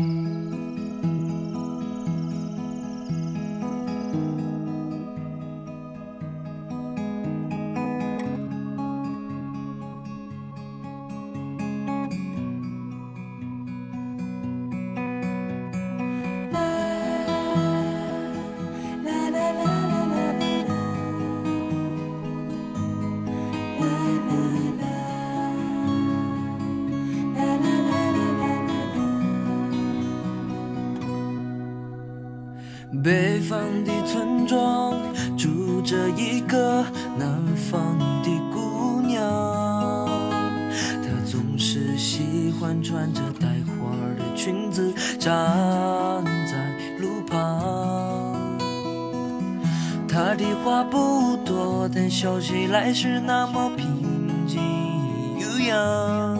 Mm-hmm. 北方的村庄住着一个南方的姑娘，她总是喜欢穿着带花的裙子站在路旁。她的话不多，但笑起来是那么平静悠扬。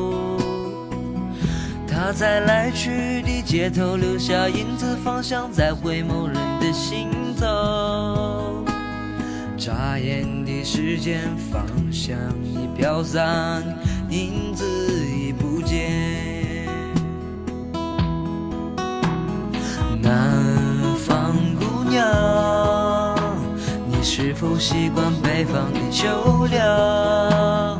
在来去的街头留下影子，方向在回眸人的心头。眨眼的时间，方向已飘散，影子已不见。南方姑娘，你是否习惯北方的秋凉？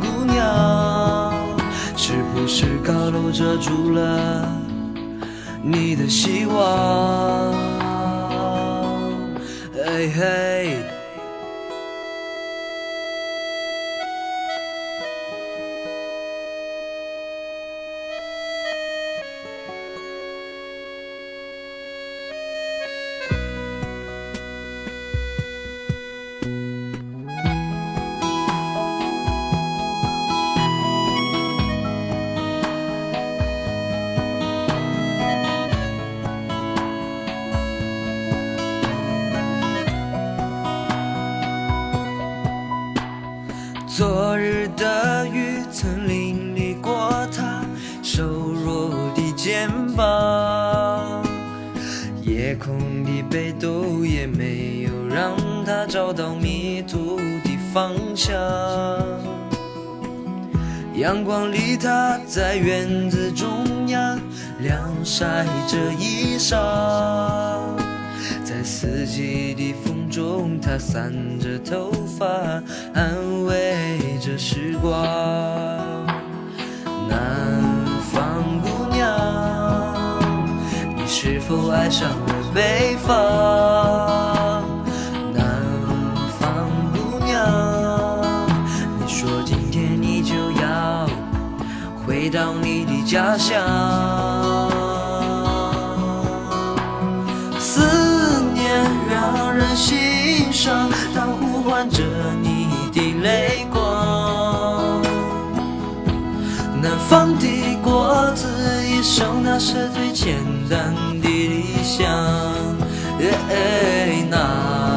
姑娘，是不是高楼遮住了你的希望？嘿嘿。昨日的雨曾淋漓过他瘦弱的肩膀，夜空的北斗也没有让他找到迷途的方向。阳光里，他在院子中央晾晒着衣裳，在四季的风中，他散着头发，安慰着时光。南方姑娘，你是否爱上了北方？南方姑娘，你说今天你就要回到你的家乡。南方的果子一生，那是最简单的理想。那。